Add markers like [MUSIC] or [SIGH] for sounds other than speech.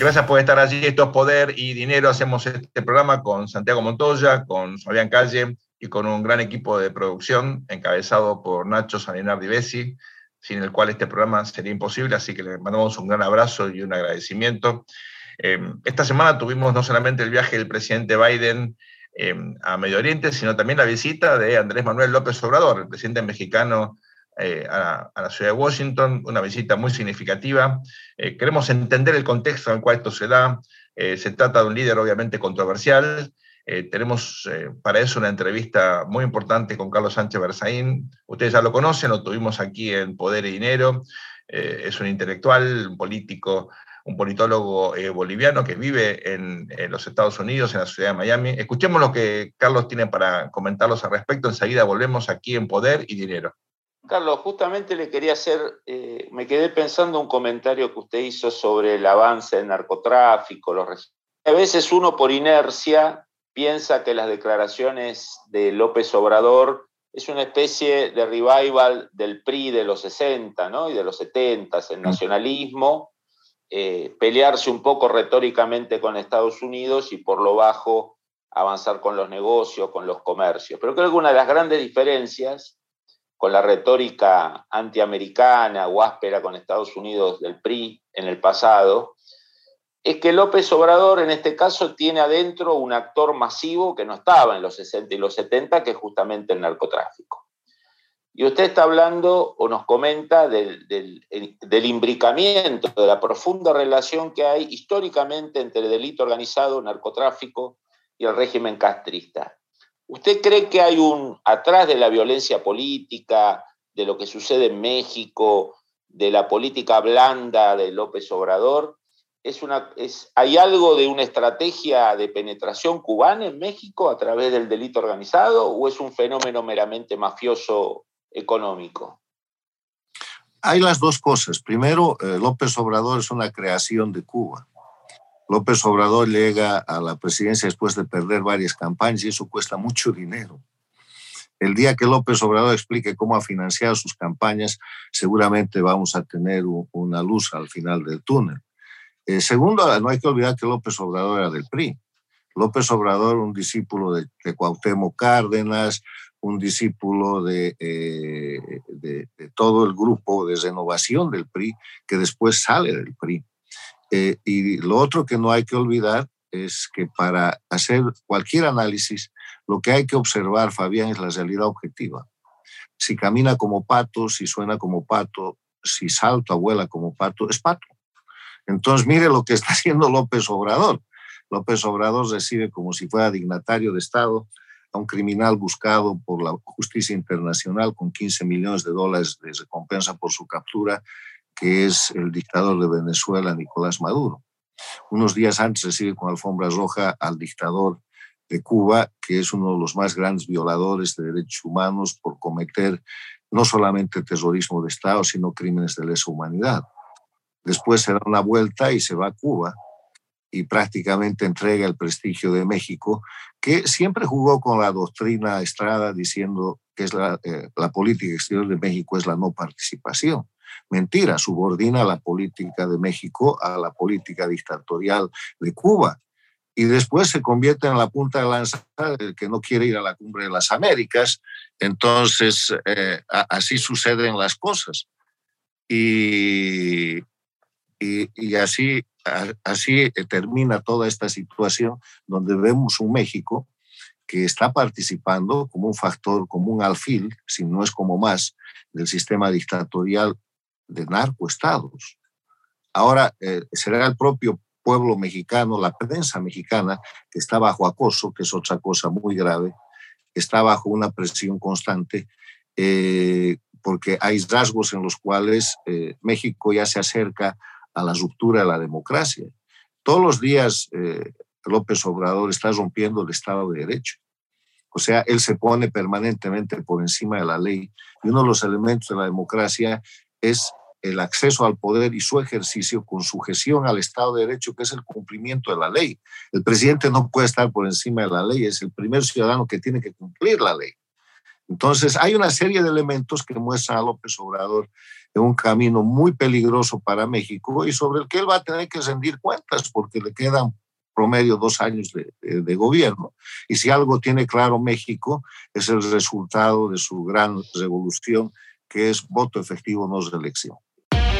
Gracias por estar allí. Esto es Poder y Dinero. Hacemos este programa con Santiago Montoya, con Fabián Calle y con un gran equipo de producción encabezado por Nacho Salinardi Bessi, sin el cual este programa sería imposible. Así que le mandamos un gran abrazo y un agradecimiento. Eh, esta semana tuvimos no solamente el viaje del presidente Biden eh, a Medio Oriente, sino también la visita de Andrés Manuel López Obrador, el presidente mexicano eh, a, la ciudad de Washington, una visita muy significativa. Eh, queremos entender el contexto en el cual esto se da. Eh, se trata de un líder obviamente controversial. tenemos para eso una entrevista muy importante con Carlos Sánchez Berzaín. Ustedes ya lo conocen, lo tuvimos aquí en Poder y Dinero. es un intelectual, un político, un politólogo boliviano que vive en, en, los Estados Unidos, en la ciudad de Miami. Escuchemos lo que Carlos tiene para comentarlos al respecto. Enseguida volvemos aquí en Poder y Dinero. Carlos, justamente le quería hacer, eh, me quedé pensando un comentario que usted hizo sobre el avance del narcotráfico. Los a veces uno por inercia piensa que las declaraciones de López Obrador es una especie de revival del PRI de los 60 ¿no? y de los 70, el nacionalismo, eh, pelearse un poco retóricamente con Estados Unidos y por lo bajo avanzar con los negocios, con los comercios. Pero creo que una de las grandes diferencias con la retórica antiamericana o áspera con Estados Unidos del PRI en el pasado, es que López Obrador en este caso tiene adentro un actor masivo que no estaba en los 60 y los 70, que es justamente el narcotráfico. Y usted está hablando o nos comenta del, del, imbricamiento, de la profunda relación que hay históricamente entre el delito organizado, narcotráfico y el régimen castrista. ¿Usted cree que hay un, atrás de la violencia política, de lo que sucede en México, de la política blanda de López Obrador, es una, es, ¿hay algo de una estrategia de penetración cubana en México a través del delito organizado o es un fenómeno meramente mafioso económico? Hay las dos cosas. Primero, eh, López Obrador es una creación de Cuba. López Obrador llega a la presidencia después de perder varias campañas y eso cuesta mucho dinero. El día que López Obrador explique cómo ha financiado sus campañas, seguramente vamos a tener una luz al final del túnel. Eh, segundo, no hay que olvidar que López Obrador era del PRI. López Obrador, un discípulo de, Cuauhtémoc Cárdenas, un discípulo de, eh, de, todo el grupo de renovación del PRI, que después sale del PRI. Eh, y lo otro que no hay que olvidar es que para hacer cualquier análisis, lo que hay que observar, Fabián, es la realidad objetiva. Si camina como pato, si suena como pato, si salta, vuela como pato, es pato. Entonces, mire lo que está [LAUGHS] haciendo López Obrador. López Obrador recibe como si fuera dignatario de Estado a un criminal buscado por la justicia internacional con 15 millones de dólares de recompensa por su captura que es el dictador de Venezuela, Nicolás Maduro. Unos días antes recibe con alfombra roja al dictador de Cuba, que es uno de los más grandes violadores de derechos humanos por cometer no solamente terrorismo de Estado, sino crímenes de lesa humanidad. Después se da una vuelta y se va a Cuba y prácticamente entrega el prestigio de México, que siempre jugó con la doctrina Estrada diciendo que es la, eh, la política exterior de México es la no participación. Mentira, subordina la política de México a la política dictatorial de Cuba. Y después se convierte en la punta de lanza el que no quiere ir a la cumbre de las Américas. Entonces, eh, así suceden las cosas. Y, y, así, así termina toda esta situación donde vemos un México que está participando como un factor, como un alfil, si no es como más, del sistema dictatorial de narcoestados. Ahora eh, será el propio pueblo mexicano, la prensa mexicana, que está bajo acoso, que es otra cosa muy grave, está bajo una presión constante, eh, porque hay rasgos en los cuales eh, México ya se acerca a la ruptura de la democracia. Todos los días López Obrador está rompiendo el Estado de Derecho. O sea, él se pone permanentemente por encima de la ley. Y uno de los elementos de la democracia es el acceso al poder y su ejercicio con sujeción al Estado de Derecho, que es el cumplimiento de la ley. El presidente no puede estar por encima de la ley, es el primer ciudadano que tiene que cumplir la ley. Entonces, hay una serie de elementos que muestran a López Obrador en un camino muy peligroso para México y sobre el que él va a tener que rendir cuentas porque le quedan promedio dos años de, gobierno. Y si algo tiene claro México, es el resultado de su gran revolución, que es voto efectivo, no reelección.